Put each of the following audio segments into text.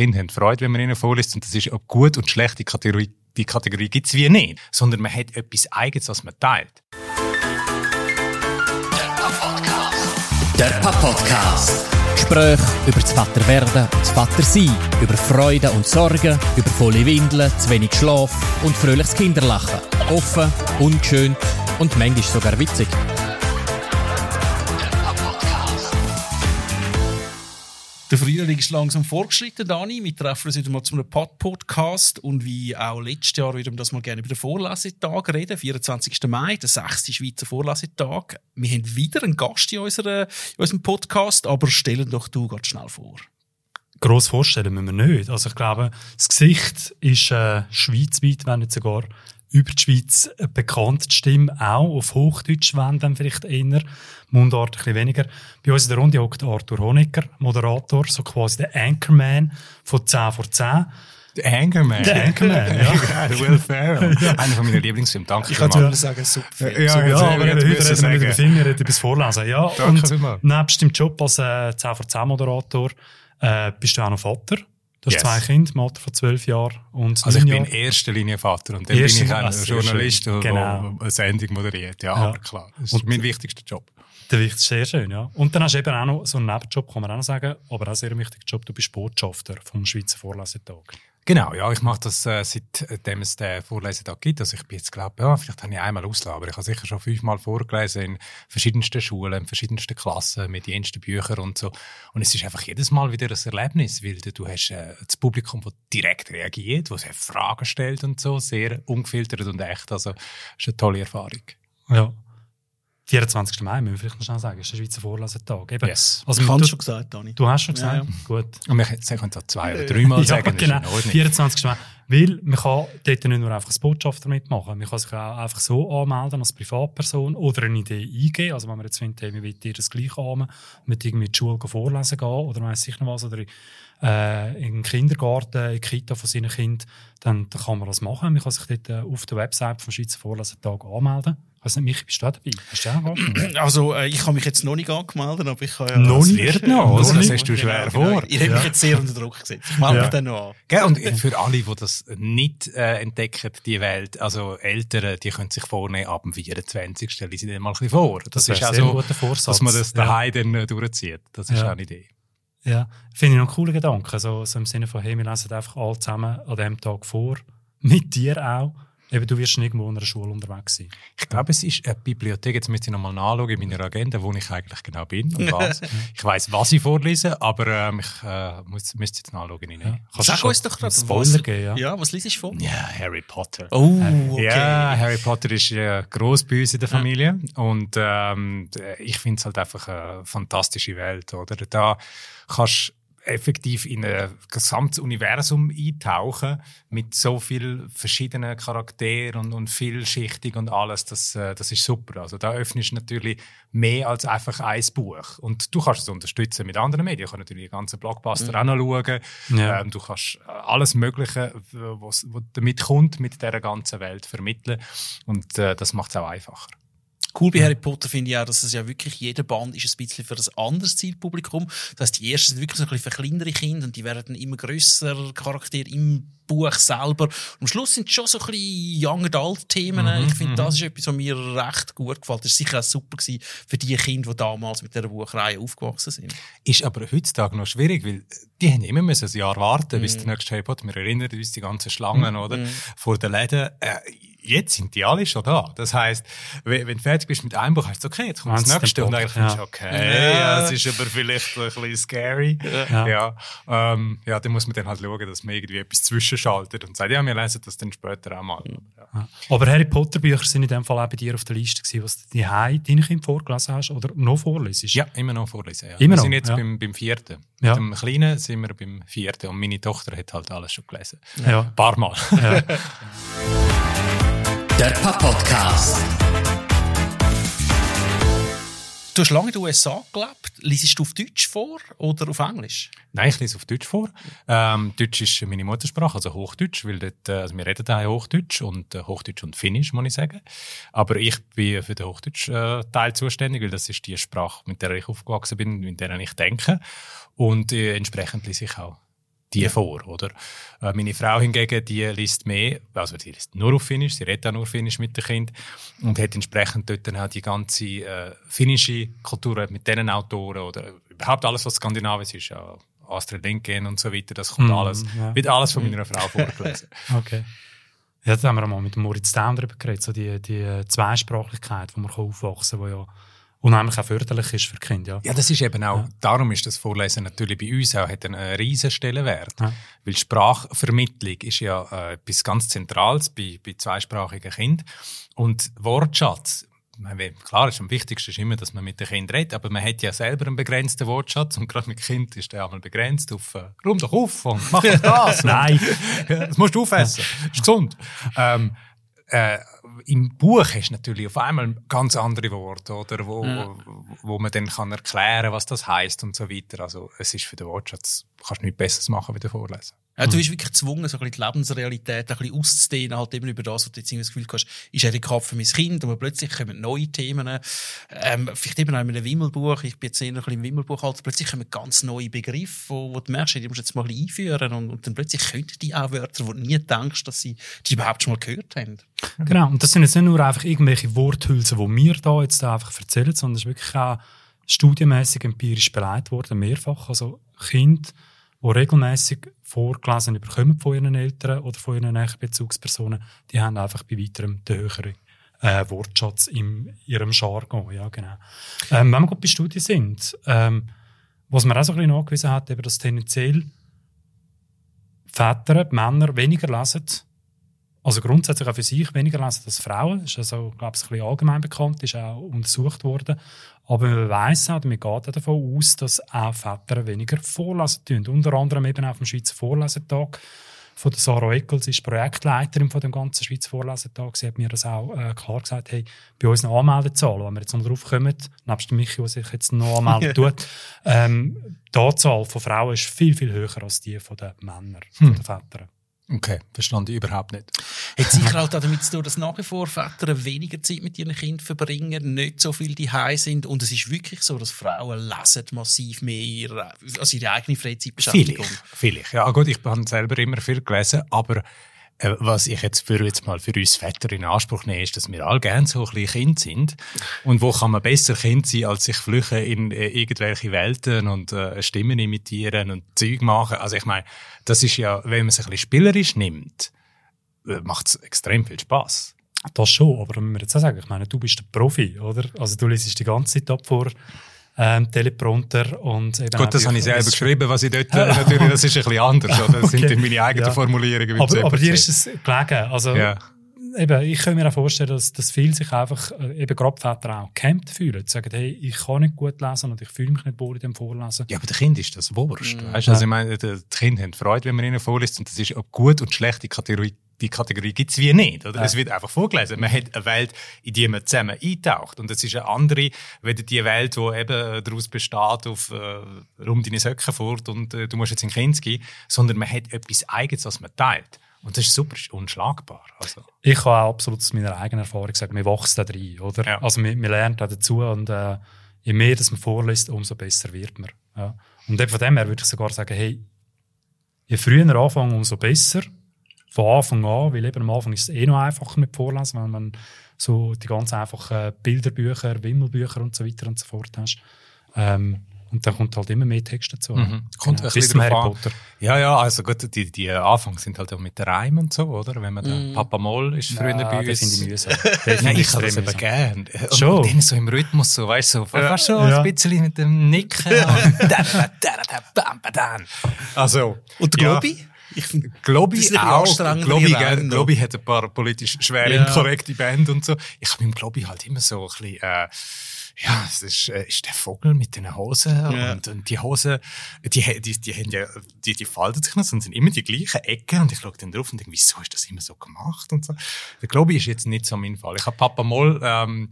Kinder haben Freude, wenn man ihnen vorliest. Und das ist auch gut und schlechte Kategorie. Die Kategorie gibt's wie nicht. Sondern man hat etwas Eigenes, was man teilt. Der Papa-Podcast. Gespräche über das Vaterwerden und das Vatersein, über Freude und Sorgen, über volle Windeln, zu wenig Schlaf und fröhliches Kinderlachen. Offen, ungeschönt und manchmal sogar witzig. Der Frühling ist langsam vorgeschritten, Dani. Wir treffen uns wieder mal zu einem Pod-Podcast und wie auch letztes Jahr würden wir das mal gerne über den Vorlesetag reden. 24. Mai, der 6. Schweizer Vorlesetag. Wir haben wieder einen Gast in, unserer, in unserem Podcast, aber stellen doch du ganz schnell vor. Gross vorstellen müssen wir nicht. Also ich glaube, das Gesicht ist äh, schweizweit, wenn nicht sogar über die Schweiz bekannt. Die Stimme auch auf Hochdeutsch, wenn dann vielleicht eher, Mundart ein bisschen weniger. Bei uns in der Runde hockt Arthur Honecker, Moderator, so quasi der Anchorman von 10 vor 10. Der Anchorman. Der Anchorman, ja. Der Will Ferrell. Einer von meinen Lieblingsfilmen. Danke Ich kann vielmals. sagen, super. Ja, Ja, ja, aber ich heute reden wir über Filme, wir reden über das Vorlesen. Ja, Danke und vielmals. nebst dem Job als äh, 10 vor 10 Moderator äh, bist du auch noch Vater. Du hast Yes. zwei Kinder, im Alter von 12 Jahren und Also ich 9 bin in erster Linie Vater und dann Erste- bin ich ein Journalist, der Genau. eine Sendung moderiert. Ja, Ja. aber klar. Das ist Und- mein wichtigster Job. Der wichtig, sehr schön, ja. Und dann hast du eben auch noch so einen Nebenjob, kann man auch noch sagen, aber auch sehr wichtiger Job. Du bist Botschafter vom Schweizer Vorlesetag. Genau, ja, ich mache das äh, seitdem es den Vorlesetag gibt. Also ich bin jetzt glaube ja, vielleicht habe ich einmal ausgelassen, aber ich habe sicher schon fünfmal vorgelesen in verschiedensten Schulen, in verschiedensten Klassen, mit jensten Büchern und so. Und es ist einfach jedes Mal wieder ein Erlebnis, weil du, hast äh, das Publikum, das direkt reagiert, das Fragen stellt und so, sehr ungefiltert und echt. Also es ist eine tolle Erfahrung. Ja. 24. Mai, müssen wir vielleicht noch schnell sagen, ist der Schweizer Vorlesetag. Eben. Yes. Also, Ich habe du, schon gesagt, Dani. du hast schon gesagt, Ja, ja. gut. Und wir können können es auch zwei oder dreimal sagen, ja, das genau. ist in Ordnung. 24. Mai. Weil man kann dort nicht nur einfach als Botschafter mitmachen, man kann sich auch einfach so anmelden als Privatperson oder eine Idee eingeben. Also wenn man jetzt findet, hey, man will dir das Gleiche haben, mit irgendwie in die Schule vorlesen gehen oder weiss ich noch was, oder äh, in den Kindergarten, in die Kita von seinen Kindern, dann, dann kann man das machen. Man kann sich dort äh, auf der Website vom Schweizer Vorlesetag anmelden. Ich weiss nicht, Michi, bist du dabei? Hast du auch? Also, äh, ich habe mich jetzt noch nicht angemeldet, aber ich habe ja... Noch nicht? wird noch, oder? Das hast du schwer Genau, genau. vor. Ihr habt mich jetzt sehr unter Druck gesetzt. Ich melde Ja. mich dann noch an. Gell? Und für alle, die das nicht äh, entdecken, die Welt, also Eltern, die können sich vornehmen, ab dem 24. stellen sie dann mal ein bisschen vor. Das, Das ist Vorsatz. dass man das Ja. daheim dann äh, durchzieht. Das ist Ja. auch eine Idee. Ja, finde ich noch einen coolen Gedanken. So, so im Sinne von, hey, wir lesen einfach alle zusammen an diesem Tag vor. Mit dir auch. Eben, du wirst schon irgendwo in einer Schule unterwegs sein. Ich glaube, es ist eine Bibliothek, jetzt müsste ich nochmal nachschauen in meiner Agenda, wo ich eigentlich genau bin und was. ich weiß, was ich vorlese, aber ähm, ich äh, muss, müsste jetzt nachschauen. Ja. Kannst Sag du uns doch gerade, was- geben, ja? Ja, was liest du vor? ja, Harry Potter. Oh, okay. Ja, Harry Potter ist äh, gross bei uns in der Familie und ähm, ich finde es halt einfach eine fantastische Welt, oder? Da kannst effektiv in ein gesamtes Universum eintauchen mit so vielen verschiedenen Charakteren und, und vielschichtig und alles. Das, äh, das ist super. Also da öffnest du natürlich mehr als einfach ein Buch. Und du kannst es unterstützen mit anderen Medien. Du kannst natürlich die ganzen Blockbuster auch noch schauen. Ja. Ähm, du kannst äh, alles Mögliche, was, was damit kommt, mit dieser ganzen Welt vermitteln. Und äh, das macht es auch einfacher. Cool bei Harry Potter finde ich auch, dass es ja wirklich jeder Band ist ein bisschen für ein anderes Zielpublikum. Das heißt, die ersten sind wirklich so ein bisschen für kleinere Kinder und die werden dann immer grösser Charaktere im Buch selber. Und am Schluss sind es schon so ein bisschen Young Adult Themen. Mhm, ich finde, das ist etwas, was mir recht gut gefällt. Das war sicher auch super gewesen für die Kinder, die damals mit dieser Buchreihe aufgewachsen sind. Ist aber heutzutage noch schwierig, weil die haben immer müssen ein Jahr warten, bis der nächste Harry Potter. Wir erinnern uns die ganzen Schlangen, oder? Vor den Läden. Äh, jetzt sind die alle schon da. Das heisst, wenn, wenn du fertig bist mit einem Buch, heißt es okay, jetzt kommt das nächste. Und eigentlich Punkt, findest du, okay, ja. es ist aber vielleicht ein bisschen scary. Ja, ja, ähm, ja dann muss man dann halt schauen, dass man irgendwie etwas zwischenschaltet und sagt, ja, wir lesen das dann später auch mal. Ja. Aber Harry Potter Bücher sind in dem Fall auch bei dir auf der Liste gewesen, was du die deine Kinder vorgelesen hast oder noch vorlesest. Ja, immer noch vorlesen. Ja. Immer wir noch, sind jetzt ja. beim, beim vierten. Ja. Mit dem Kleinen sind wir beim vierten. Und meine Tochter hat halt alles schon gelesen. Ja. Ein paar Mal. Der Papa-Podcast. Du hast lange in den USA gelebt. Liesest du auf Deutsch vor oder auf Englisch? Nein, ich lese auf Deutsch vor. Ähm, Deutsch ist meine Muttersprache, also Hochdeutsch, weil dort, äh, also wir reden da Hochdeutsch und äh, Hochdeutsch und Finnisch, muss ich sagen. Aber ich bin für den Hochdeutsch-Teil zuständig, weil das ist die Sprache, mit der ich aufgewachsen bin, mit der ich denke. Und äh, entsprechend lese ich auch die vor, oder? Äh, meine Frau hingegen, die liest mehr, also die liest nur auf Finnisch, sie redet auch nur Finnisch mit dem Kind und hat entsprechend dort dann auch die ganze äh, finnische Kultur mit diesen Autoren oder überhaupt alles, was skandinavisch ist, ja, Astrid Lindgren und so weiter, das kommt Mhm, alles, ja. wird alles von meiner Frau vorgelesen. Okay. Ja, da haben wir mal mit Moritz Daum darüber geredet, so die, die Zweisprachlichkeit, wo man aufwachsen kann, die ja unheimlich auch förderlich ist für die Kinder. Ja. Ja, das ist eben auch, darum ist das Vorlesen natürlich bei uns auch, hat einen äh, riesen Stellenwert. Ja. Weil Sprachvermittlung ist ja äh, etwas ganz Zentrales bei, bei zweisprachigen Kindern. Und Wortschatz, klar, ist am wichtigsten ist immer, dass man mit den Kindern redet, aber man hat ja selber einen begrenzten Wortschatz und gerade mit Kind ist der einmal begrenzt auf äh, «Rum doch auf und mach doch das!» Nein. Ja, das musst du aufessen. ist gesund. Ähm, äh, Im Buch hast du natürlich auf einmal ganz andere Worte, oder? Wo, wo, wo man dann kann erklären was das heißt und so weiter. Also, es ist für den Wortschatz, kannst du nichts Besseres machen, wie Vorlesen. Ja, du bist wirklich gezwungen, so ein bisschen die Lebensrealität ein bisschen auszudehnen, halt eben über das, was du jetzt das Gefühl hast, ist adäquat für mein Kind, aber plötzlich kommen neue Themen, ähm, vielleicht eben auch in einem Wimmelbuch, ich bin jetzt eher ein bisschen im Wimmelbuchalter, plötzlich kommen ganz neue Begriffe, wo, wo du merkst, die musst du jetzt mal ein bisschen einführen und, und dann plötzlich können die auch Wörter, wo du nie denkst, dass sie die überhaupt schon mal gehört haben. Genau, und das sind jetzt nicht nur einfach irgendwelche Worthülsen, die wir da jetzt einfach erzählen, sondern es ist wirklich auch studienmäßig empirisch beleidigt worden, mehrfach. Also Kinder, die regelmäßig vorgelesen bekommen von ihren Eltern oder von ihren nächsten Bezugspersonen, die haben einfach bei weiterem den höheren äh, Wortschatz in ihrem Jargon. Ja, genau. Ähm, wenn wir gerade bei Studien sind, ähm, was man auch so ein bisschen nachgewiesen hat, eben, dass tendenziell Väter, Männer weniger lesen, also grundsätzlich auch für sich weniger lesen als Frauen. Das ist also, glaube ich, ein bisschen allgemein bekannt, ist auch untersucht worden. Aber man weiss auch, oder man geht auch davon aus, dass auch Väter weniger vorlesen tun. Unter anderem eben auch auf dem Schweizer Vorlesetag von der Sarah Eccles, ist Projektleiterin von dem ganzen Schweizer Vorlesetag. Sie hat mir das auch äh, klar gesagt, hey, bei unseren Anmeldezahlen, wenn wir jetzt noch drauf kommen, nebst Michi, der sich jetzt noch anmelden tut, ähm, die Anzahl von Frauen ist viel, viel höher als die von den Männern, von den Vätern. Okay, verstand ich überhaupt nicht. Hat sicher auch damit zu tun, dass nach wie vor Väter weniger Zeit mit ihren Kindern verbringen, nicht so viel die sind. Und es ist wirklich so, dass Frauen lesen massiv mehr ihre, also ihre eigene Freizeitbeschäftigung. Vielleicht, vielleicht. Ja gut, ich habe selber immer viel gelesen, aber was ich jetzt für jetzt mal für uns Väter in Anspruch nehme, ist, dass wir alle gerne so ein bisschen Kind sind. Und wo kann man besser Kind sein, als sich flüchen in äh, irgendwelche Welten und äh, Stimmen imitieren und Zeug machen. Also ich meine, das ist ja, wenn man es ein bisschen spielerisch nimmt, äh, macht es extrem viel Spaß. Das schon, aber müssen wir jetzt auch sagen, ich meine, du bist der Profi, oder? Also du liest die ganze Zeit ab vor ähm, Teleprompter und eben auch Gut, das habe ich selber geschrieben, was ich dort, äh, natürlich, das ist ein bisschen anders, oder? Das sind Okay. dann meine eigenen Ja. Formulierungen. wie Aber, aber dir ist es gelegen. Also, Ja. eben, ich kann mir auch vorstellen, dass, dass viele sich einfach, äh, eben gerade Väter auch gehemmt fühlen. Sie sagen, hey, ich kann nicht gut lesen und ich fühle mich nicht wohl in dem Vorlesen. Ja, aber der Kind ist das Wurscht. Mhm. Weißt? Also, ich meine, die die Kinder haben Freude, wenn man ihnen vorliest. Und das ist ob gut und schlecht, die Kategorie, die Kategorie gibt's wie nicht. Oder? Es wird einfach vorgelesen. Man hat eine Welt, in die man zusammen eintaucht. Und das ist eine andere, weder die Welt, die eben daraus besteht, auf äh, rum deine Söcke fort und äh, du musst jetzt in Kind gehen, sondern man hat etwas Eigenes, was man teilt. Und das ist super, unschlagbar. Also, Ich kann auch absolut aus meiner eigenen Erfahrung sagen, man wächst da rein, oder? Ja. Also man, man lernt auch dazu und äh, je mehr das man vorliest, umso besser wird man. Ja. Und von dem her würde ich sogar sagen, hey, je früher anfangen, umso besser. Von Anfang an, weil eben am Anfang ist es eh noch einfacher mit Vorlesen, wenn man so die ganz einfachen Bilderbücher, Wimmelbücher und so weiter und so fort hast. Ähm, und dann kommt halt immer mehr Text dazu. Mhm. Kommt ein bis bisschen Harry. Potter. ja, ja, also gut, die, die Anfang sind halt auch mit der Reim und so, oder? Wenn man den Papa Moll ist früher Ja, bei uns. finde ich mühsam. Nein, ich habe das eben mühsam. gern. Und Schon. dann so im Rhythmus, so, weißt du, so, fast schon Ja. ein bisschen mit dem Nicken. und. Also. Und der ja. Ich finde, Globi auch. Globi, gell. Globi hat ein paar politisch schwer Ja. inkorrekte Band und so. Ich habe mit Globi halt immer so ein bisschen, äh, ja, es ist, äh, ist der Vogel mit den Hosen Ja. und, und die Hosen, die, die, die, die, haben ja, die, die falten sich noch und sind immer die gleichen Ecken und ich schaue dann drauf und denke, wieso ist das immer so gemacht und so. Der Globi ist jetzt nicht so mein Fall. Ich habe Papa Moll, ähm,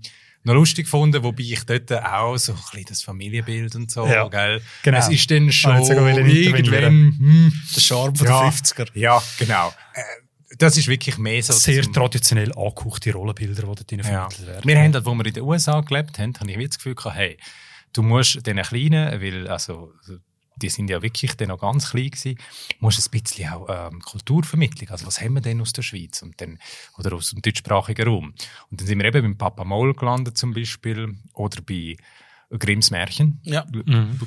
noch lustig gefunden, wobei ich dort auch so ein bisschen das Familienbild und so, Ja, gell. genau. Es ist dann schon wollen irgendwann, hm, der Charme von ja, den 50er. Ja, genau. Äh, das ist wirklich mehr so. Sehr traditionell angehauchte Rollenbilder, die dort drin ja. vermittelt werden. Wir haben halt, wo wir in den USA gelebt haben, habe ich das Gefühl gehabt, hey, du musst den Kleinen, weil, also, die sind ja wirklich dann noch ganz klein gewesen, musst ein bisschen auch ähm, Kulturvermittlung, also was haben wir denn aus der Schweiz? Und dann, oder aus dem deutschsprachigen Raum. Und dann sind wir eben beim Papa Moll gelandet zum Beispiel oder bei Grimms Märchen. Ja.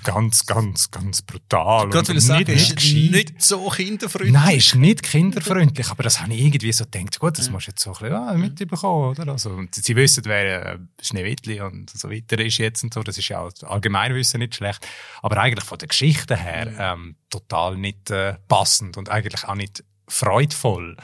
Ganz, ganz, ganz brutal. Gerade will ich sagen, ist gescheit. nicht so kinderfreundlich. Nein, ist nicht kinderfreundlich, aber das habe ich irgendwie so gedacht, gut, das musst du jetzt so ein bisschen ah, mitbekommen, oder? Also, und sie wissen, wer äh, Schneewittli und so weiter ist jetzt und so, das ist ja auch Allgemeinwissen nicht schlecht, aber eigentlich von der Geschichte her ähm, total nicht äh, passend und eigentlich auch nicht freudvoll.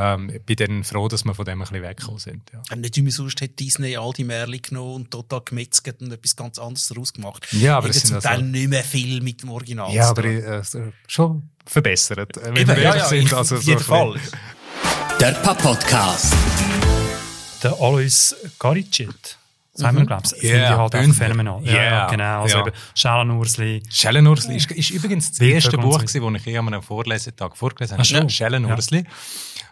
Ähm, ich bin dann froh, dass wir von dem ein bisschen weggekommen sind. Ja, Ähm, Nicht wie sonst hat Disney all die Märchen genommen und total gemetzelt und etwas ganz anderes daraus gemacht. Ja, aber Eben das sind zum also- Teil nicht mehr viel mit dem Original. ja aber äh, schon verbessert, äh, wenn Eben, wir ja, ja, sind. Also, auf so jeden Fall. Der Papp-Podcast. Der Alois Garicet. Sagen wir, glaube ich. Finde ich Ja, halt Bündner. phänomenal. Ja, Ja, ja, genau. Also ja. eben Schellenursli. Schellenursli ist, ist übrigens das erste und Buch, das ich an einem Vorlesetag vorgelesen habe. Ach? Schellenursli.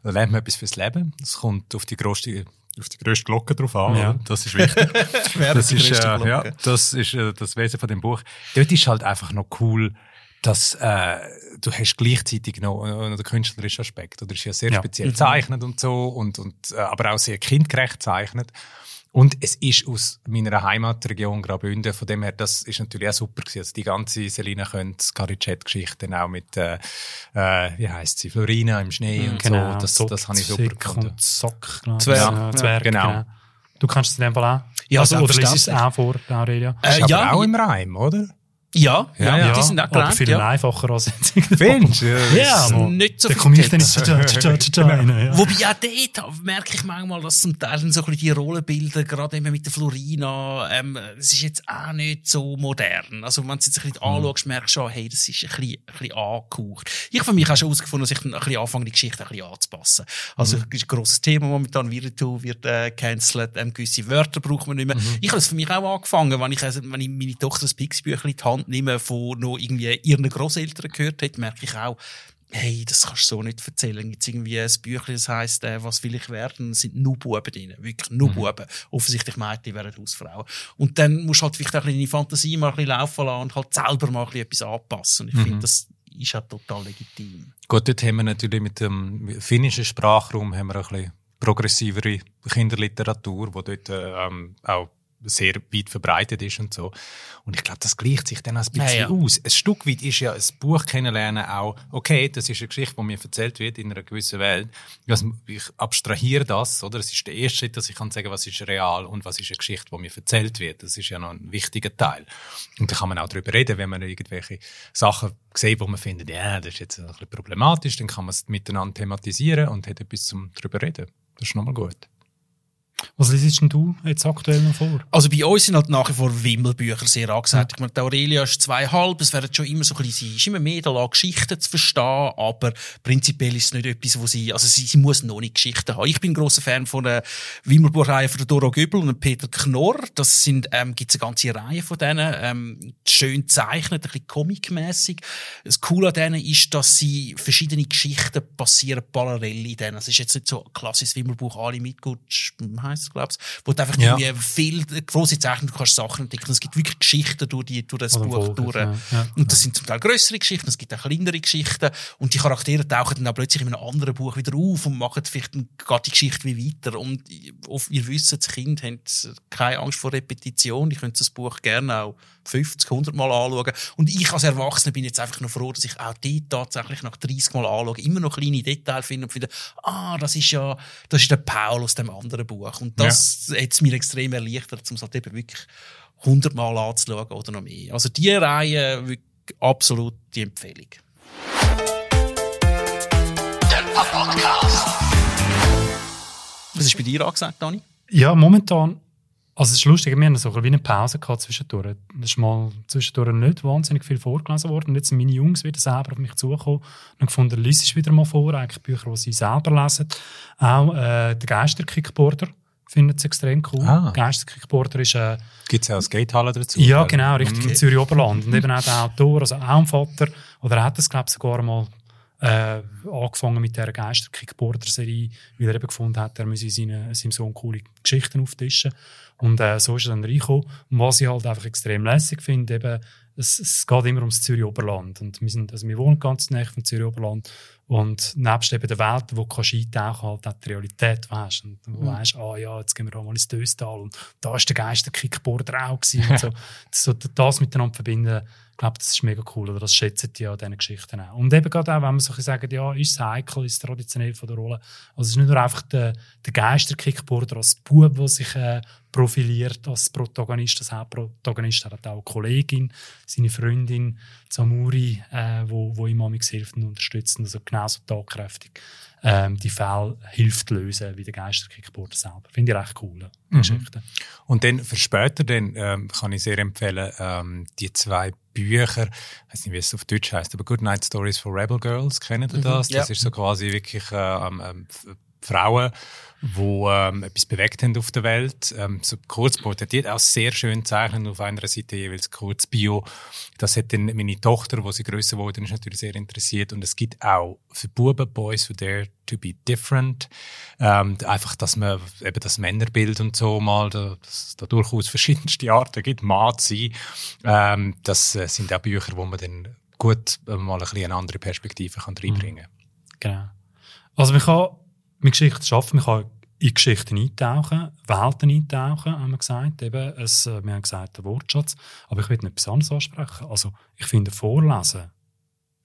Da lernt man etwas fürs Leben. Es kommt auf die grösste, auf die grösste Glocke drauf an. Ja. Das ist wichtig. Das, ist, äh, ja, das ist äh, das Wesen von dem Buch. Dort ist halt einfach noch cool, dass äh, du hast gleichzeitig noch äh, den künstlerischen Aspekt. Oder ist ja sehr Ja. speziell gezeichnet und so, und, und, äh, aber auch sehr kindgerecht gezeichnet. Und es ist aus meiner Heimatregion Graubünden, von dem her, das ist natürlich auch super gewesen. Also die ganze Selina Könz, Garicet-Geschichte auch mit, äh, äh, wie heisst sie, Florina im Schnee und Genau. so, das, das habe ich super gefunden. glaube ich. Zwerg. Ja, Zwerg, Genau. genau. Du kannst es in dem Fall auch? Ja, also, oder liest es auch vor, Aurelia? Äh, Ist aber ja, auch im Reim, oder? Ja, ja, Ja, die sind auch aber gelernt, viel ja. einfacher als jetzt. Findest du? Ja, aber nicht so da viel komme ich dann da, zu da, da rein. Ja. Wobei auch dort merke ich manchmal, dass zum Teil so ein bisschen die Rollenbilder, gerade eben mit der Florina, ähm, es ist jetzt auch nicht so modern. Also wenn du es jetzt ein bisschen anschaust, merkst du schon, hey, das ist ein bisschen, ein bisschen angehaucht. Ich für mich auch schon herausgefunden, dass ich dann ein bisschen anfange, die Geschichte ein bisschen anzupassen. Also, das ist ein grosses Thema momentan, Virtu wird äh, cancelled, ähm, gewisse Wörter braucht man nicht mehr. Ich habe es für mich auch angefangen, wenn ich, also, wenn ich meine Tochter das Pixie-Büchlein in die Hand nehme, von noch irgendwie ihren Grosseltern gehört hat, merke ich auch, hey, das kannst du so nicht erzählen. Jetzt irgendwie ein Büchlein, das heisst, äh, was will ich werden? Sind nur Buben drin. Wirklich nur Buben. Offensichtlich Mädchen wären Hausfrauen. Und dann musst du halt vielleicht auch ein bisschen deine Fantasie mal ein bisschen laufen lassen und halt selber mal ein bisschen etwas anpassen. Und ich finde, das ist halt total legitim. Gut, dort haben wir natürlich mit dem finnischen Sprachraum haben wir ein bisschen progressivere Kinderliteratur, wo dort äh, ähm, auch sehr weit verbreitet ist und so. Und ich glaube, das gleicht sich dann auch ein bisschen Ja, ja. aus. Ein Stück weit ist ja ein Buch kennenlernen auch, okay, das ist eine Geschichte, die mir erzählt wird in einer gewissen Welt. Also, ich abstrahiere das, oder? Es ist der erste Schritt, dass ich kann sagen, was ist real und was ist eine Geschichte, die mir erzählt wird. Das ist ja noch ein wichtiger Teil. Und da kann man auch darüber reden, wenn man irgendwelche Sachen sieht, wo man findet, ja, das ist jetzt ein bisschen problematisch, dann kann man es miteinander thematisieren und hat etwas zum drüber reden. Das ist nochmal gut. Was liest denn du jetzt aktuell noch vor? Also bei uns sind halt nach wie vor Wimmelbücher sehr angesagt. Ich meine, die Aurelia ist zweieinhalb, es werden schon immer so ein bisschen, sie ist immer mehr da, Geschichten zu verstehen, aber prinzipiell ist es nicht etwas, wo sie, also sie, sie muss noch nicht Geschichten haben. Ich bin ein grosser Fan von der Wimmelbuchreihe von der Dora Göbel und Peter Knorr. Das sind, ähm, gibt's eine ganze Reihe von denen, ähm, schön gezeichnet, ein bisschen comicmäßig. Das Coole an denen ist, dass sie verschiedene Geschichten passieren parallel in denen. Es ist jetzt nicht so ein klassisches Wimmelbuch, alle Mitgutsch, heisst es, glaubst wo du einfach Ja. irgendwie viel, grosse Zeichnungen, du kannst Sachen entdecken. Es gibt wirklich Geschichten durch, die, durch das Oder Buch Folgen, durch. ja. Ja. Und das sind zum Teil größere Geschichten, es gibt auch kleinere Geschichten. Und die Charaktere tauchen dann auch plötzlich in einem anderen Buch wieder auf und machen vielleicht geht die Geschichte wie weiter. Und auf, ihr wisst, das Kind hat keine Angst vor Repetition. Die können das Buch gerne auch 50, 100 Mal anschauen. Und ich als Erwachsener bin jetzt einfach noch froh, dass ich auch die tatsächlich nach 30 Mal anschaue, immer noch kleine Details finde und finde, ah, das ist ja, das ist der Paul aus dem anderen Buch. Und das hat es mir extrem erleichtert, um es halt eben wirklich 100 Mal anzuschauen oder noch mehr. Also die Reihe, wirklich absolut die Empfehlung. Was ist bei dir angesagt, Dani? Ja, momentan, also es ist lustig, wir haben so ein eine Pause gehabt zwischendurch. Es ist mal zwischendurch nicht wahnsinnig viel vorgelesen worden. Und jetzt sind meine Jungs wieder selber auf mich zugekommen und gefunden, lies es wieder mal vor, eigentlich Bücher, die sie selber lesen. Auch äh, der Geisterkickboarder findet es extrem cool. Ah. Geisterkickboarder ist äh, Gibt es auch Skatehalle dazu? ja, genau, richtig, im Zürich Oberland. Und eben auch der Autor, also auch ein Vater, oder er hat das, glaube ich, sogar mal äh, angefangen mit dieser Geister-Kickboarder-Serie, weil er eben gefunden hat, er müsse seine, seinem Sohn coole Geschichten auftischen. Und äh, so ist er dann reingekommen. Und was ich halt einfach extrem lässig finde, eben, es, es geht immer ums Zürich Oberland und wir sind, also wir wohnen ganz nahe vom Zürich Oberland und nebst eben der Welt, wo du eintauchen halt auch die Realität weißt und du Mhm. weißt, ah ja, jetzt gehen wir auch mal ins Döstal und da ist der Geist der Kickboarder auch gewesen und so. so das miteinander verbinden, ich glaube, das ist mega cool oder das schätzen die an diesen Geschichten auch. Und eben gerade auch, wenn man so sagt, ja, ist es heikel, ist es traditionell von der Rolle. Also es ist nicht nur einfach der, der Geist der Kickboarder als Bub, der sich äh, profiliert als Protagonist, als Hauptprotagonist. Er hat auch eine Kollegin, seine Freundin Samuri, äh, wo, wo ihm hilft und unterstützt. Also genauso tatkräftig ähm, die Fälle hilft lösen, wie der Geist der Kickboarder selber. Finde ich recht cool. Mhm. Geschichte. Und dann für später dann, ähm, kann ich sehr empfehlen, ähm, die zwei Bücher, ich weiß nicht, wie es auf Deutsch heißt, aber Good Night Stories for Rebel Girls, kennen ihr das? ja. Das ist so quasi wirklich äh, ähm, ähm, Frauen, die ähm, etwas bewegt haben auf der Welt. Ähm, so kurz porträtiert, auch sehr schön zeichnen auf einer Seite jeweils kurz Bio. Das hat dann meine Tochter, wo sie größer wurde, ist natürlich sehr interessiert. Und es gibt auch für Buben, Boys who dare to be different. Ähm, einfach, dass man eben das Männerbild und so mal, da, dass es da durchaus verschiedenste Arten gibt, Mann zu sein. Ähm, das äh, sind auch Bücher, wo man dann gut mal ein bisschen eine andere Perspektive kann reinbringen kann. Genau. Also man kann mit Geschichten schaffen, man kann in Geschichten eintauchen, Welten eintauchen, haben wir gesagt. Eben, es, äh, wir haben gesagt, der Wortschatz. Aber ich will noch etwas anderes ansprechen. Also ich finde, Vorlesen,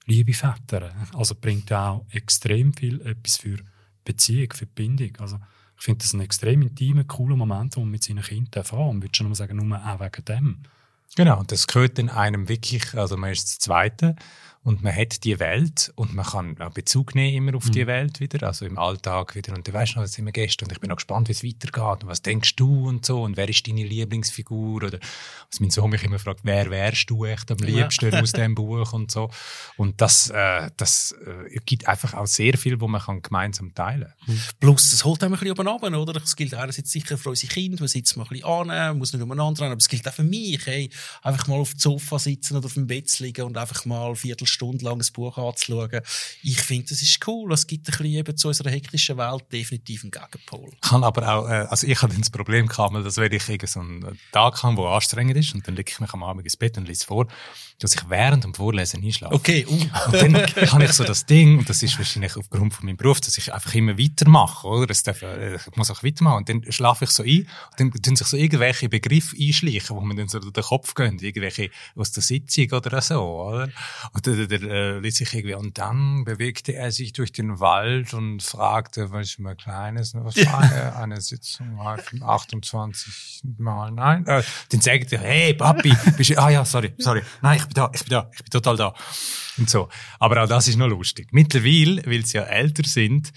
liebe Väter, also bringt auch extrem viel etwas für Beziehung, für Bindung. Also ich finde das ein extrem intimer, cooler Moment, den man mit seinen Kindern haben Und würde schon mal sagen, nur auch wegen dem. Genau, und das gehört dann einem wirklich, also man ist das Zweite und man hat die Welt und man kann auch Bezug nehmen immer auf die Welt wieder, also im Alltag wieder. Und du weißt noch, was sind wir gestern und ich bin noch gespannt, wie es weitergeht und was denkst du und so und wer ist deine Lieblingsfigur oder was mein Sohn mich immer fragt, wer wärst du echt am liebsten aus dem Buch und so. Und das, äh, das äh, gibt einfach auch sehr viel, wo man kann gemeinsam teilen Plus, es holt einem ein bisschen oben oder? Das gilt einerseits sicher für unsere Kinder, man sitzt mal ein bisschen an, man muss nicht umeinander rennen, aber es gilt auch für mich, hey, einfach mal auf dem Sofa sitzen oder auf dem Bett liegen und einfach mal eine Viertelstunde lang ein Buch anzuschauen. Ich finde, das ist cool. Es gibt ein bisschen eben zu unserer hektischen Welt definitiv einen Gegenpol. kann aber auch, äh, also ich hatte das Problem gehabt, dass wenn ich so einen Tag habe, der anstrengend ist, und dann lege ich mich am Abend ins Bett und lese vor, dass ich während dem Vorlesen einschlafe. Okay, uh. Und dann habe ich so das Ding, und das ist wahrscheinlich aufgrund von meinem Beruf, dass ich einfach immer weitermache, oder? Es darf, äh, ich muss auch weitermachen. Und dann schlafe ich so ein, und dann tun sich so irgendwelche Begriffe einschleichen, wo man dann so durch den Kopf gehen, irgendwelche aus der Sitzung oder so, oder? Und dann, dann äh, lese ich irgendwie, und dann bewegte er sich durch den Wald und fragte, was ist mal Kleines, was war er? Eine Sitzung, 28 Mal, nein. Äh, dann sagt er, hey, Papi, bist du, ah ja, sorry, sorry. Nein, ich bin da, ich bin da, ich bin total da. Und so. Aber auch das ist noch lustig. Mittlerweile, weil sie ja älter sind, äh,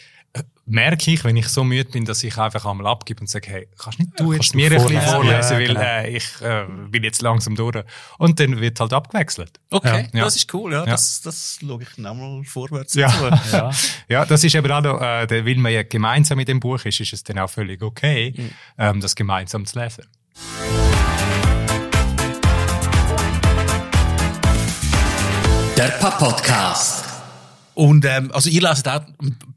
merke ich, wenn ich so müde bin, dass ich einfach einmal abgebe und sage, hey, kannst nicht du kannst jetzt du mir ein bisschen vorlesen? weil genau. äh, ich äh, bin jetzt langsam durch. Und dann wird halt abgewechselt. Okay, Ja. das ist cool, ja. Ja. Das, das schaue ich dann auch mal vorwärts Ja. Ja. Ja, das ist eben auch noch, äh, der- weil man ja gemeinsam mit dem Buch ist, ist es dann auch völlig okay, ähm, das gemeinsam zu lesen. Der Papa-Podcast. Und ähm, also ihr leset auch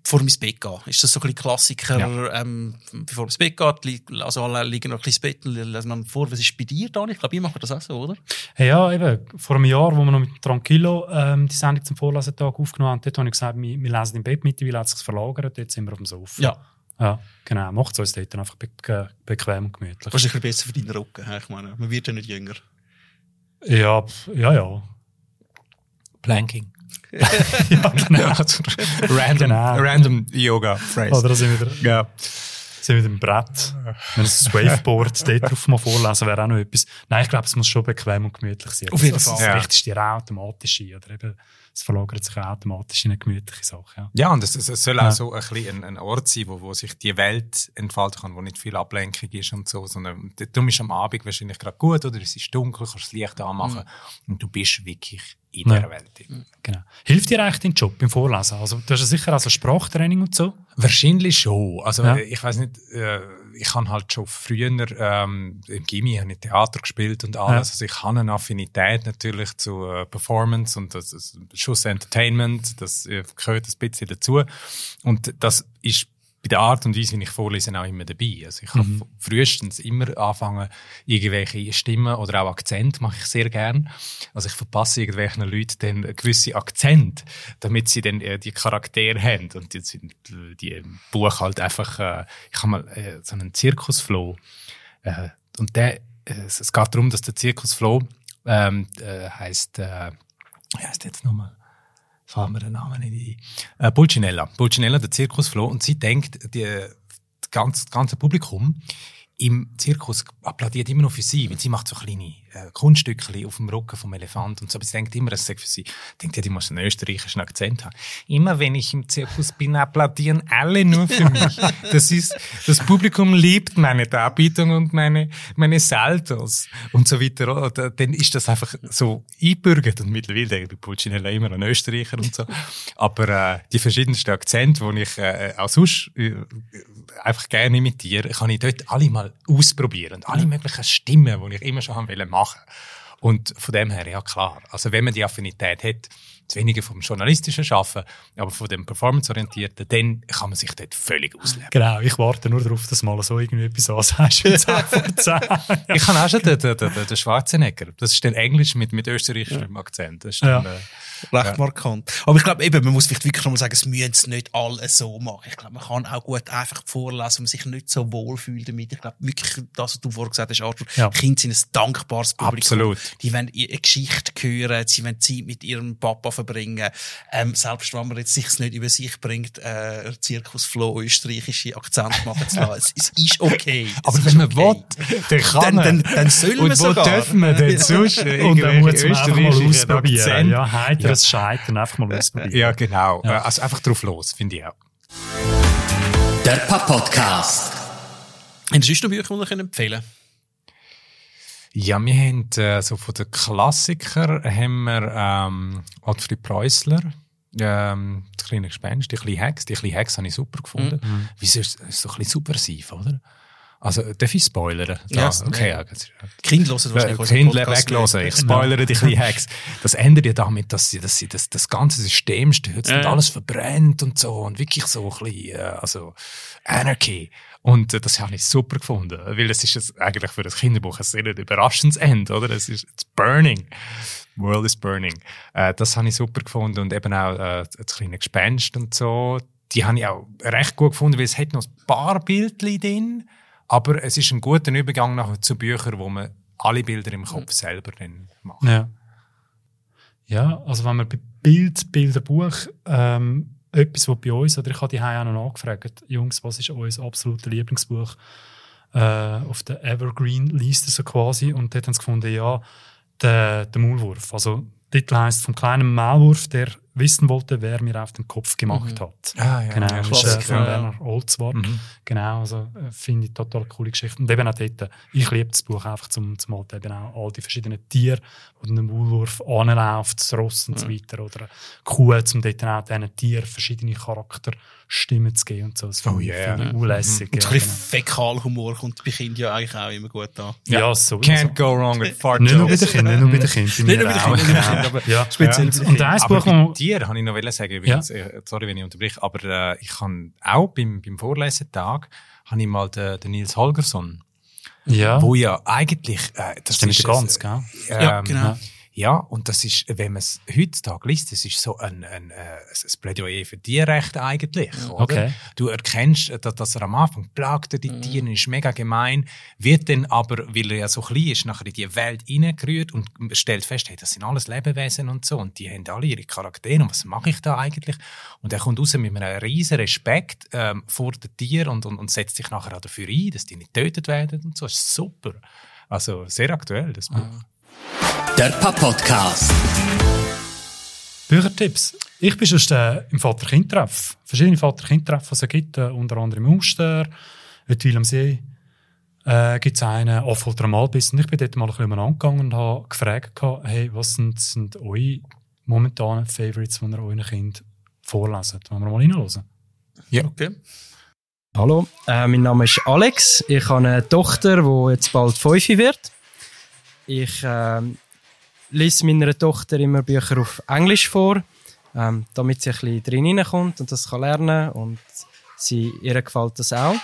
bevor ihr ins Bett geht. Ist das so ein bisschen Klassiker, ähm, bevor ihr ins Bett geht, also alle liegen noch ein bisschen ins Bett und lesen dann vor. Was ist bei dir, Dani? Ich glaube, ihr macht das auch so, oder? Hey, ja, eben, vor einem Jahr, wo wir noch mit Tranquillo ähm, die Sendung zum Vorlesetag aufgenommen haben, dort habe ich gesagt, wir, wir lesen im Bett mittlerweile, hat sich verlagert, jetzt sind wir auf dem Sofa. Ja. Ja, genau. Macht es uns dort dann einfach be be bequem und gemütlich. Das ist ein bisschen besser für deinen Rücken. Ich meine, man wird ja nicht jünger. Ja, ja, ja. Planking. ja genau. random, Genau. random Yoga Phrase. Oder sind wir wieder, ja. sind wir wieder im Brett. Wenn ein Waveboard dort drauf mal vorlesen wäre auch noch etwas. Nein, ich glaube, es muss schon bequem und gemütlich sein. Auf jeden das, Fall. Das Ja. richtest dir auch automatisch ein. Oder eben, es verlagert sich automatisch in eine gemütliche Sache. Ja. Ja, und es, es, es soll Ja. auch so ein, bisschen ein, Ort sein, wo, wo sich die Welt entfalten kann, wo nicht viel Ablenkung ist und so, sondern darum ist am Abend wahrscheinlich gerade gut, oder es ist dunkel, kannst das Licht anmachen und du bist wirklich in Ja. dieser Welt. drin. Genau. Hilft dir eigentlich dein Job beim Vorlesen? Also, du hast ja sicher auch so Sprachtraining und so. Wahrscheinlich schon. Also Ja. äh, ich weiß nicht, äh, ich habe halt schon früher ähm, im Gimmi habe ich Theater gespielt und alles. Ja. Also ich habe eine Affinität natürlich zu äh, Performance und das ist Schuss Entertainment, das äh, gehört ein bisschen dazu. Und das ist bei der Art und Weise, wie ich vorlese, auch immer dabei. Also ich mhm. habe frühestens immer anfangen, irgendwelche Stimmen oder auch Akzent mache ich sehr gern. Also ich verpasse irgendwelchen Leuten dann gewisse Akzent, damit sie dann äh, die Charaktere haben. Und die sind die im Buch halt einfach, äh, ich habe mal äh, so einen Zirkusflow. Äh, und der, äh, es geht darum, dass der Zirkusflow ähm, äh, heißt, wie heißt jetzt nochmal? Fallen mir den Namen nicht ein. Äh, Pulcinella. Pulcinella, der Zirkusfloh. Und sie denkt, die, das ganze, ganze Publikum im Zirkus applaudiert immer noch für sie, weil sie macht so kleine äh, Kunststückchen auf dem Rücken vom Elefant und so. Aber sie denkt immer, es sei für sie. Denkt ja, die muss einen österreichischen Akzent haben. Immer wenn ich im Zirkus bin, applaudieren alle nur für mich. Das ist, das Publikum liebt meine Darbietung und meine, meine Saltos und so weiter. Oder? Dann ist das einfach so einbürgert und mittlerweile denke ich Pulcinella immer an Österreicher und so. Aber äh, die verschiedensten Akzente, die ich äh, auch sonst äh, einfach gerne imitiere, kann ich dort alle mal ausprobieren. Und alle möglichen Stimmen, die ich immer schon haben wollen machen. Und von dem her, ja klar. Also wenn man die Affinität hat, weniger vom journalistischen Schaffen, aber von dem Performance-orientierten, dann kann man sich dort völlig ausleben. Genau, ich warte nur darauf, dass mal so irgendwie etwas ansagst wie 10 vor 10. ich kann auch schon den, den, den, den Schwarzenegger. Das ist dann Englisch mit, mit österreichischem. Akzent. Das ist dann, ja. Recht ja. markant. Aber ich glaube eben, man muss vielleicht wirklich nochmal sagen, es müssen es nicht alle so machen. Ich glaube, man kann auch gut einfach vorlesen, wenn man sich nicht so wohl fühlt damit. Ich glaube wirklich, das, was du vorher gesagt hast, Arthur, ja. Kinder sind ein dankbares Publikum. Absolut. Die wollen eine Geschichte hören, sie wollen Zeit mit ihrem Papa verbringen. Ähm, selbst wenn man jetzt sich nicht über sich bringt, äh, Zirkusflow, österreichische Akzent machen zu lassen. es, es ist okay. Aber wenn man okay. will, dann kann man. Dann, dann, dann soll man Und wo sogar. dürfen wir denn sonst? Und dann muss man einfach mal ausprobieren. Ja, ja. das Scheitern einfach mal ausprobieren. Ja, genau. Ja. Also einfach drauf los, finde ich auch. Der Podcast. Haben Sie noch Bücher, die empfehlen Ja, wir haben äh, so von den Klassikern haben wir ähm, Preußler, ähm, das kleine Gespenst, die kleine Hex. Die kleine Hex habe ich super gefunden. Mhm. Wieso ist es so ein bisschen subversiv, oder? Also, darf ich spoilern? Ja, yes, okay. ja. Kind hören wahrscheinlich Kind weglassen. Ich spoilere die kleinen Hacks. Das endet ja damit, dass sie, dass sie das, das ganze System stürzt und alles verbrennt und so und wirklich so ein bisschen, äh, also, Anarchy. Und äh, das habe ich super gefunden, weil es ist jetzt eigentlich für das Kinderbuch ein sehr überraschendes Ende, oder? Es ist it's burning. World is burning. Äh, das habe ich super gefunden und eben auch äh, das kleine Gespenst und so. Die habe ich auch recht gut gefunden, weil es hat noch ein paar Bildchen drin aber es ist ein guter Übergang nachher zu Büchern, wo man alle Bilder im Kopf selber dann macht. Ja. Ja, also wenn man bei Bild, Bilderbuch, ähm, etwas, was bei uns, oder ich habe die auch noch nachgefragt, Jungs, was ist euer absolutes Lieblingsbuch äh, auf der Evergreen-Liste so quasi? Und dort haben sie gefunden, ja, der, der Maulwurf. Also, der Titel heisst «Vom kleinen Maulwurf, der wissen wollte, wer mir auf den Kopf gemacht mhm. hat. Ah, ja, genau, ja, das ist äh, von Werner Olzwart. Mhm. Genau, also äh, finde ich total coole Geschichte. Und eben auch dort, ich liebe das Buch einfach zum, zum halt eben auch all die verschiedenen Tiere, wo ein Maulwurf anläuft, das Ross und mhm. so weiter, oder eine Kuh, zum dort auch diesen Tieren verschiedene Charakterstimmen zu geben und so. Das oh yeah. finde ich unlässig. Mhm. Und ein bisschen Fäkalhumor kommt bei Kindern ja eigentlich auch immer gut an. Ja, ja so. Can't go wrong with fart Nicht nur bei den Kindern, nicht nur bei den Kindern. Nicht nur bei den Kindern, aber ja. speziell ja. Und ein Buch, Tieren habe ich noch sagen, übrigens, ja. sorry, wenn ich unterbreche, aber äh, ich kann auch beim, beim Vorlesetag habe ich mal den, den Nils Holgersson, ja. wo ja eigentlich, äh, das Stimmt ist ganz, gell? Ähm, ja, genau. Ja, und das ist, wenn man es heutzutage liest, das ist so ein, ein, äh, ein Plädoyer für Tierrechte eigentlich. Oder? Okay. Du erkennst, dass, dass er am Anfang plagt er die mhm. Tiere, ist mega gemein, wird dann aber, weil er ja so klein ist, nachher in die Welt reingerührt und stellt fest, hey, das sind alles Lebewesen und so und die haben alle ihre Charaktere und was mache ich da eigentlich? Und er kommt raus mit einem riesen Respekt ähm, vor den Tieren und, und, und setzt sich nachher auch dafür ein, dass die nicht getötet werden und so. Das ist super. Also sehr aktuell, das Buch. Mhm. Der Papa-Podcast. Büchertipps. Ich bin schon äh, im Vater-Kind-Treff. Verschiedene Vater-Kind-Treffen, die es gibt, äh, unter anderem im Uster, Wetwil am See. Äh, gibt es einen Affolter Malbiss. Und ich bin dort mal ein bisschen angegangen und habe gefragt, hey, was sind, sind eure momentanen Favorites, die ihr euren Kind vorlesen? Wollen wir mal reinhören? Ja. Okay. Hallo, äh, mein Name ist Alex. Ich habe eine Tochter, die jetzt bald fünf wird. Ich äh, lese meiner Tochter immer Bücher auf Englisch vor, ähm, damit sie ein bisschen drin hineinkommt und das kann lernen und Sie, ihr gefällt das auch.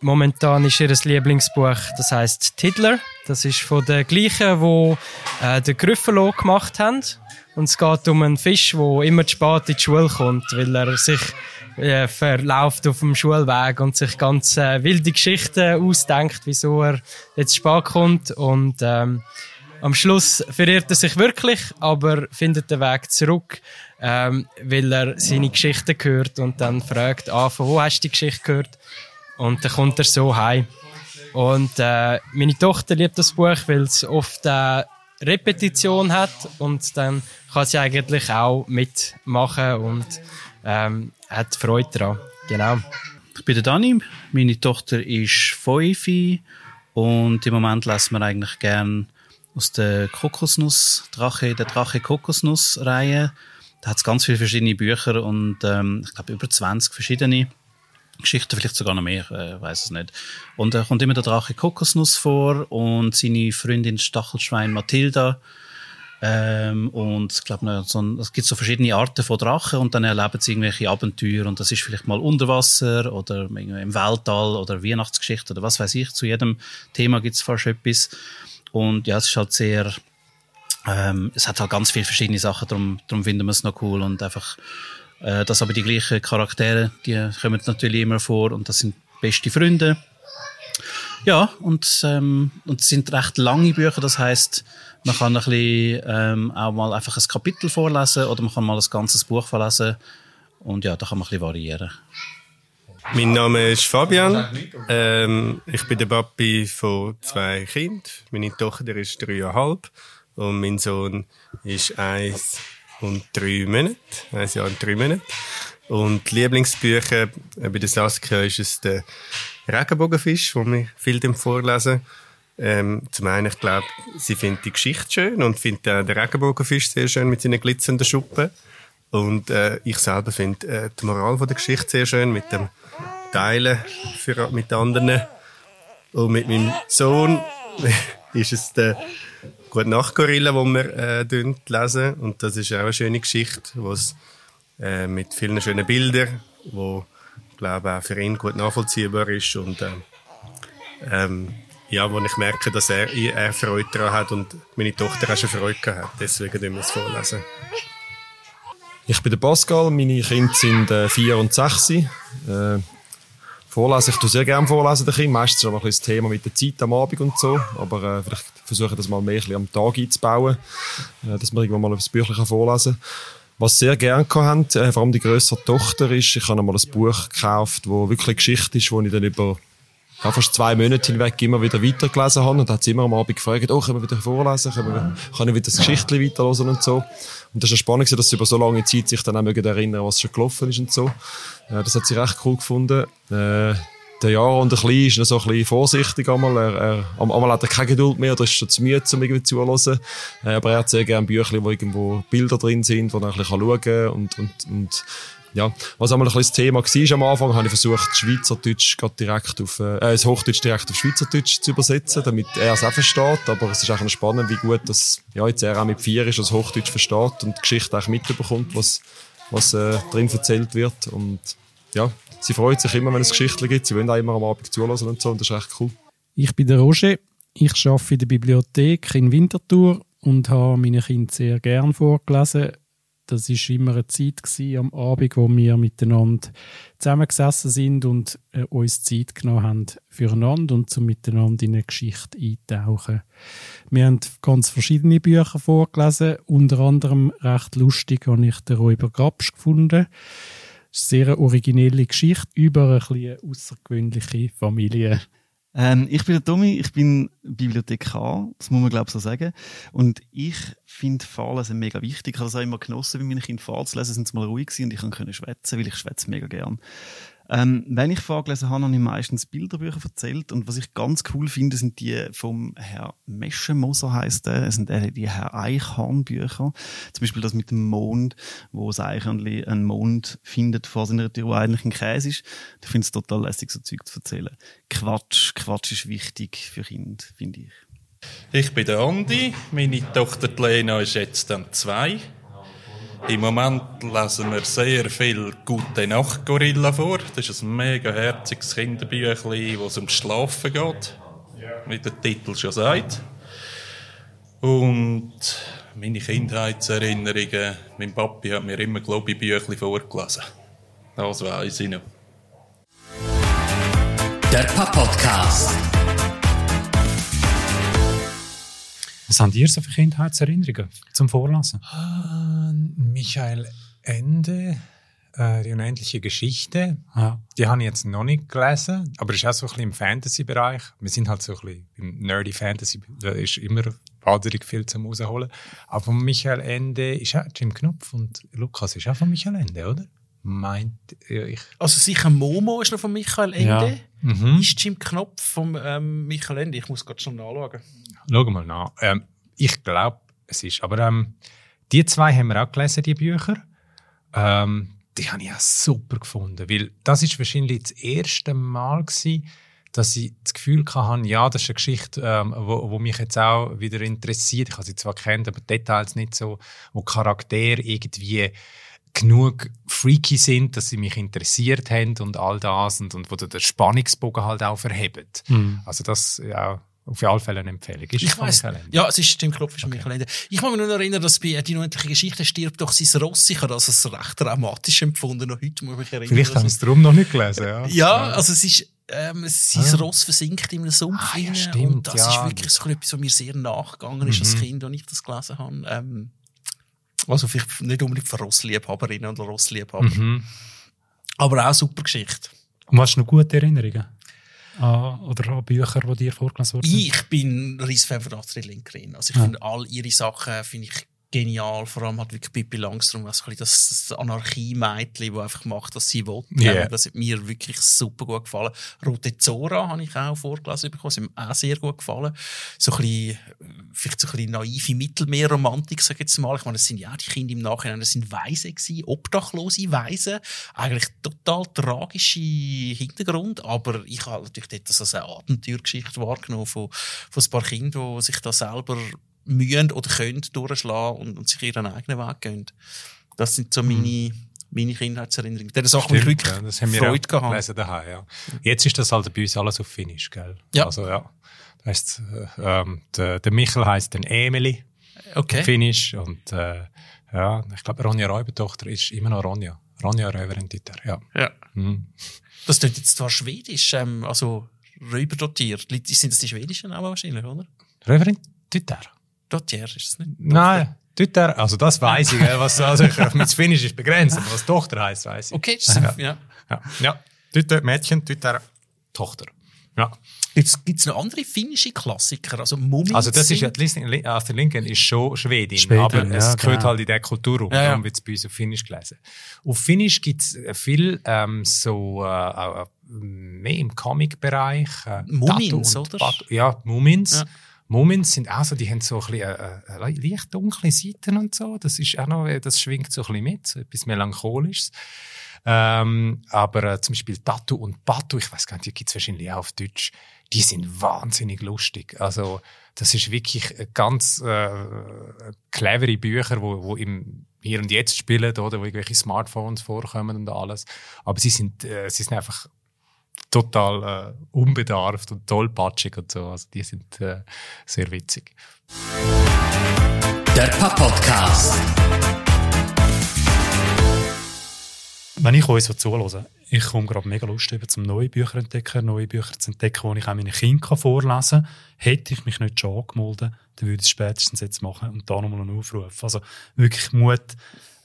Momentan ist ihr Lieblingsbuch, das heißt Tiddler. Das ist von der gleichen, wo äh, der Gryffalo gemacht haben. Und es geht um einen Fisch, der immer zu spät in die Schule kommt, weil er sich äh, verläuft auf dem Schulweg und sich ganz äh, wilde Geschichten ausdenkt, wieso er jetzt spät kommt. Und ähm, am Schluss verirrt er sich wirklich, aber findet den Weg zurück, ähm, weil er seine Geschichten hört und dann fragt, ah, von wo hast du die Geschichte gehört? Und dann kommt er so heim. Und äh, meine Tochter liebt das Buch, weil es oft äh, Repetition hat und dann kann sie eigentlich auch mitmachen und ähm, hat Freude daran. Genau. Ich bin der Dani, meine Tochter ist fünf und im Moment lassen wir eigentlich gern aus der Kokosnuss, Drache, der Drache Kokosnuss-Reihe. Da hat es ganz viele verschiedene Bücher und ähm, ich glaube über 20 verschiedene. Geschichten, vielleicht sogar noch mehr, äh, weiß es nicht. Und da kommt immer der Drache Kokosnuss vor und seine Freundin Stachelschwein Mathilda. Ähm, und ich glaube, so es gibt so verschiedene Arten von Drachen und dann erleben sie irgendwelche Abenteuer und das ist vielleicht mal unter Wasser oder im Weltall oder Weihnachtsgeschichte oder was weiß ich. Zu jedem Thema gibt es fast etwas. Und ja, es ist halt sehr, ähm, es hat halt ganz viele verschiedene Sachen, darum, darum finden wir es noch cool und einfach äh, das aber die gleichen Charaktere, die kommen natürlich immer vor und das sind beste Freunde. Ja, und, ähm, und es sind recht lange Bücher, das heißt, man kann ein bisschen, ähm, auch mal einfach ein Kapitel vorlesen oder man kann mal ein ganzes Buch vorlesen und ja, da kann man ein bisschen variieren. Mein Name ist Fabian. Ähm, ich bin der Papi von zwei Kindern. Meine Tochter ist dreieinhalb und mein Sohn ist eins und drei Monate. Ein Jahr und drei Monate. Und die Lieblingsbücher äh, bei der Saskia ist es der Regenbogenfisch, wo wir viel vorlesen. Ähm, zum einen, ich glaube, sie findet die Geschichte schön und findet äh, den Regenbogenfisch sehr schön mit seinen glitzernden Schuppen. Und äh, ich selber finde äh, die Moral von der Geschichte sehr schön mit dem Teilen für, mit anderen. Und mit meinem Sohn ist es der Gute Nacht Gorilla, die wir äh, lesen. Und das ist auch eine schöne Geschichte, äh, mit vielen schönen Bildern, wo glaube auch für ihn gut nachvollziehbar ist und äh, ähm, ja, wo ich merke, dass er, er Freude daran hat und meine Tochter auch schon Freude gehabt hat. Deswegen müssen wir es vorlesen. Ich bin der Pascal, meine Kinder sind äh, vier und sechs. Äh, vorlesen, ich tue sehr gerne vorlesen den. Meistens bisschen das Thema mit der Zeit am Abend und so. Aber äh, vielleicht versuche das mal mehr am Tag einzubauen, äh, dass man irgendwann mal ein Büchlein vorlesen kann. Was sehr gerne haben, äh, vor allem die größere Tochter ist, ich habe einmal ein Buch gekauft, wo wirklich Geschichte ist, wo ich dann über ja, fast zwei Monate hinweg immer wieder weitergelesen habe und hat sie immer am Abend gefragt, oh, können wir wieder vorlesen, können wir, kann ich wieder das Geschichtchen weiterlesen und so. Und das ist spannend, dass sie über so lange Zeit sich dann auch erinnern was schon gelaufen ist und so. Ja, das hat sie recht cool gefunden. Äh, der Jahr und der Kleine ist noch so ein bisschen vorsichtig einmal. Er, er, einmal hat er keine Geduld mehr oder ist schon zu müde, um irgendwie zuzuhören. Äh, aber er hat sehr gerne Bücher, wo irgendwo Bilder drin sind, wo er ein bisschen schauen kann und, und, und ja, was einmal ein bisschen das Thema war am Anfang, habe ich versucht, Schweizerdeutsch direkt auf, äh, das Hochdeutsch direkt auf Schweizerdeutsch zu übersetzen, damit er es auch versteht. Aber es ist auch spannend, wie gut das, ja, jetzt er auch mit vier ist, das Hochdeutsch versteht und die Geschichte auch mitbekommt, was, was äh, drin erzählt wird. Und ja, sie freut sich immer, wenn es Geschichten gibt. Sie wollen auch immer am Abend zulassen und so. Und das ist echt cool. Ich bin der Roger. Ich arbeite in der Bibliothek in Winterthur und habe meine Kinder sehr gern vorgelesen. Das war immer eine Zeit am Abend, wo wir miteinander zusammengesessen sind und äh, uns Zeit genommen haben füreinander und zum miteinander in eine Geschichte eintauchen. Wir haben ganz verschiedene Bücher vorgelesen, unter anderem recht lustig habe ich den Räuber Grabsch gefunden sehr eine originelle Geschichte über eine, eine außergewöhnliche Familie. Ähm, ich bin der Tommy, ich bin Bibliothekar, das muss man glaube ich so sagen. Und ich finde Fahrlesen mega wichtig. Ich habe das auch immer genossen, wie meine Kinder Fahr lesen, sind sie mal ruhig gewesen und ich konnte schwätzen, weil ich schwätze mega gern. Ähm, wenn ich vorgelesen habe, habe ich meistens Bilderbücher erzählt. Und was ich ganz cool finde, sind die vom Herr Meschenmoser heißt der. Es sind die Herr Eichhorn-Bücher. Zum Beispiel das mit dem Mond, wo das Eichhörnchen einen Mond findet vor seiner Tür, wo eigentlich ein Käse ist. Ich finde es total lässig, so Zeug zu erzählen. Quatsch, Quatsch ist wichtig für Kinder, finde ich. Ich bin der Andi. Meine Tochter Lena ist jetzt dann zwei. Im Moment lesen wir sehr viel Gute Nacht Gorilla vor. Das ist ein mega herziges Kinderbüchlein, wo es ums Schlafen geht. Wie der Titel schon sagt. Und meine Kindheitserinnerungen, mein Papi hat mir immer Globi-Büchlein vorgelesen. Das weiss ich noch. Der Papp-Podcast. Was haben ihr so für Kindheitserinnerungen zum Vorlesen? Michael Ende, äh, die unendliche Geschichte. Ja. Die habe ich jetzt noch nicht gelesen, aber ist auch so ein bisschen im Fantasy-Bereich. Wir sind halt so ein bisschen im nerdy Fantasy, da ist immer wahnsinnig viel zum rausholen. Aber von Michael Ende ist auch Jim Knopf und Lukas ist auch von Michael Ende, oder? Meint ja, ich. Also sicher Momo ist noch von Michael Ende. Ja. Mhm. Ist Jim Knopf vom ähm, Michael Ende? Ich muss gerade schon nachschauen. Schau mal nach. Ähm, ich glaube, es ist. Aber ähm, die zwei haben wir auch gelesen, die Bücher. Ähm, die habe ich auch super gefunden, weil das ist wahrscheinlich das erste Mal gewesen, dass ich das Gefühl hatte, ja, das ist eine Geschichte, ähm, wo, wo mich jetzt auch wieder interessiert. Ich habe sie zwar kennt, aber Details nicht so, wo Charaktere irgendwie genug freaky sind, dass sie mich interessiert haben und all das und, und wo der Spannungsbogen halt auch verhebt. Also das ja auf alle Fälle eine Empfehlung. Ist Ich Ende. ja, es ist Jim Knopf ist Michael Ende. Ich kann mich nur noch erinnern, dass bei «Die unendliche Geschichte» stirbt doch sein Ross. Ich habe das als recht dramatisch empfunden. Noch heute muss ich mich erinnern. Vielleicht dass haben sie es darum noch nicht gelesen. Ja, Ja, also es ist, ähm, sein Ross versinkt in einem Sumpf Ah, ja, stimmt, und das ja. ist wirklich so etwas, was mir sehr nachgegangen ist als Kind, als ich das gelesen habe. Ähm, also vielleicht nicht unbedingt für Rossliebhaberinnen und Rossliebhaber, Mhm. aber auch super Geschichte. Und hast du noch gute Erinnerungen? An, oder an Bücher, die dir vorgelesen wurden? Ich bin ein riesen Fan von Astrid Lindgren. Also ich finde all ihre Sachen finde ich genial. Vor allem hat wirklich Pippi Langstrumpf, also das, das Anarchie-Mädchen, das einfach macht, was sie will. Yeah. Ähm, Das hat mir wirklich super gut gefallen. Rote Zora habe ich auch vorgelesen bekommen. Das hat mir auch sehr gut gefallen. So ein bisschen, vielleicht so ein bisschen naive Mittelmeerromantik, sage ich jetzt mal. Ich meine, das sind ja die Kinder im Nachhinein, das sind Waisen gewesen, obdachlose Waisen. Eigentlich total tragische Hintergrund, aber ich habe natürlich dort das als eine Abenteuergeschichte wahrgenommen von, von ein paar Kindern, die sich da selber mühen oder können durchschlagen und, und sich ihren eigenen Weg gehen. Das sind so meine, meine Kindheitserinnerungen. Die ich Stimmt, wirklich ja, das haben wir Freude gehabt. gelesen daheim, ja. Jetzt ist das halt bei uns alles auf Finnisch, gell? Ja. Also, ja. Heisst, äh, ähm, der, der Michel heisst dann Emily, Okay. Finnisch, und, äh, ja, ich glaube, Ronja Räubertochter ist immer noch Ronja. Ronja Räuberin Dieter, ja. Ja. Mhm. Das klingt jetzt zwar schwedisch, ähm, also rüberdotiert. Die- Sind das die schwedischen auch wahrscheinlich, oder? Räuberin Dieter? Dotier ist das nicht? Nein, Dieter, also das weiß ich, was, also ich, mit Finnisch ist begrenzt, aber was Tochter heisst, weiß ich. Okay, das ist, ja. Ja, ja. Dieter, Mädchen, Dieter, Tochter. Ja. Jetzt gibt es noch andere finnische Klassiker, also Mumien. Also das ist ja, die Listing- Astrid Lindgren ist schon Schwedin, Schwedin, aber es ja, gehört genau. halt in der Kultur um. Ja, ja. Darum wird es bei uns auf Finnisch gelesen. Auf Finnisch gibt es viel ähm, so äh, äh, mehr im Comic-Bereich. Äh, Mumins, oder? Bat- Ja, Mumins. Ja. Mumins sind auch so, die haben so ein bisschen äh, äh, leicht dunkle Seiten und so. Das ist auch noch, das schwingt so ein bisschen mit, so etwas Melancholisches. Ähm, aber äh, zum Beispiel Tattoo und Batu, ich weiß gar nicht, die gibt's wahrscheinlich auch auf Deutsch, die sind wahnsinnig lustig. Also das ist wirklich äh, ganz äh, clevere Bücher, wo, wo im Hier und Jetzt spielen, oder wo irgendwelche Smartphones vorkommen und alles. Aber sie sind, äh, sie sind einfach total äh, unbedarft und tollpatschig und so. Also die sind äh, sehr witzig. Der Papp-Podcast. Wenn ich euch so zuhöre, ich komme gerade mega Lust über zum neue Bücher entdecken, neue Bücher zu entdecken, die ich auch meinen Kindern vorlesen kann. Hätte ich mich nicht schon angemeldet, dann würde ich es spätestens jetzt machen und da nochmal einen Aufruf. Also wirklich Mut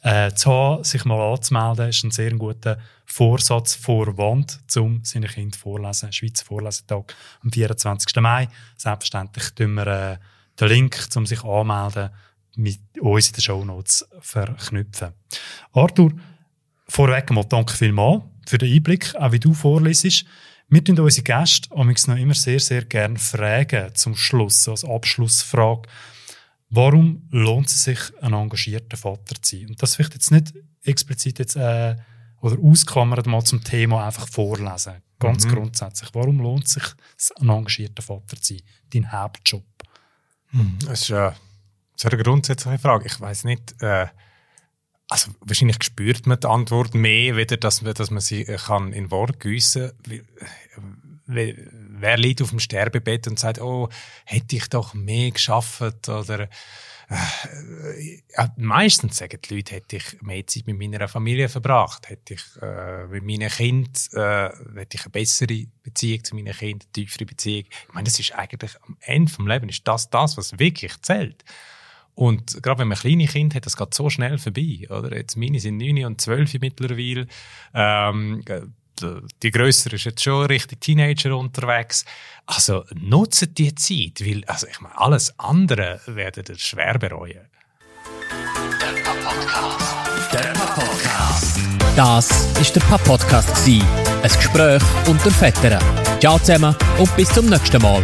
äh, zu haben, sich mal anzumelden, ist ein sehr guter Vorsatz Vorwand, um seinen Kind vorlesen. Schweizer Vorlesetag am 24. Mai. Selbstverständlich tun wir äh, den Link, um sich anzumelden, mit uns in den Shownotes verknüpfen. Arthur, Vorweg mal danke vielmals für den Einblick, auch wie du vorlesest. Wir tun unsere Gäste noch immer sehr, sehr gerne fragen zum Schluss, so als Abschlussfrage. Warum lohnt es sich, ein engagierter Vater zu sein? Und das vielleicht jetzt nicht explizit jetzt, äh, oder ausklammert mal zum Thema einfach vorlesen. Ganz Mhm. grundsätzlich. Warum lohnt es sich, ein engagierter Vater zu sein? Dein Hauptjob? Das ist, äh, ist eine grundsätzliche Frage. Ich weiß nicht, äh, also wahrscheinlich spürt man die Antwort mehr, weder dass man, dass man sie äh, kann in Wort gießen. Wer liegt auf dem Sterbebett und sagt, oh, hätte ich doch mehr geschafft oder äh, meistens sagen die Leute, hätte ich mehr Zeit mit meiner Familie verbracht, hätte ich äh, mit meinen Kindern äh, hätte ich eine bessere Beziehung zu meinen Kindern, eine tiefere Beziehung. Ich meine, das ist eigentlich am Ende vom Leben ist das das, was wirklich zählt. Und gerade wenn man kleine Kinder hat, das geht so schnell vorbei. Oder? Jetzt meine sind 9 und 12 mittlerweile. Ähm, die Größere ist jetzt schon richtig Teenager unterwegs. Also nutzen die Zeit, weil also ich meine, alles andere werden ihr schwer bereuen. Der Podcast. Der Podcast. Das ist der Pap-Podcast. Ein Gespräch unter Vätern. Ciao zusammen und bis zum nächsten Mal.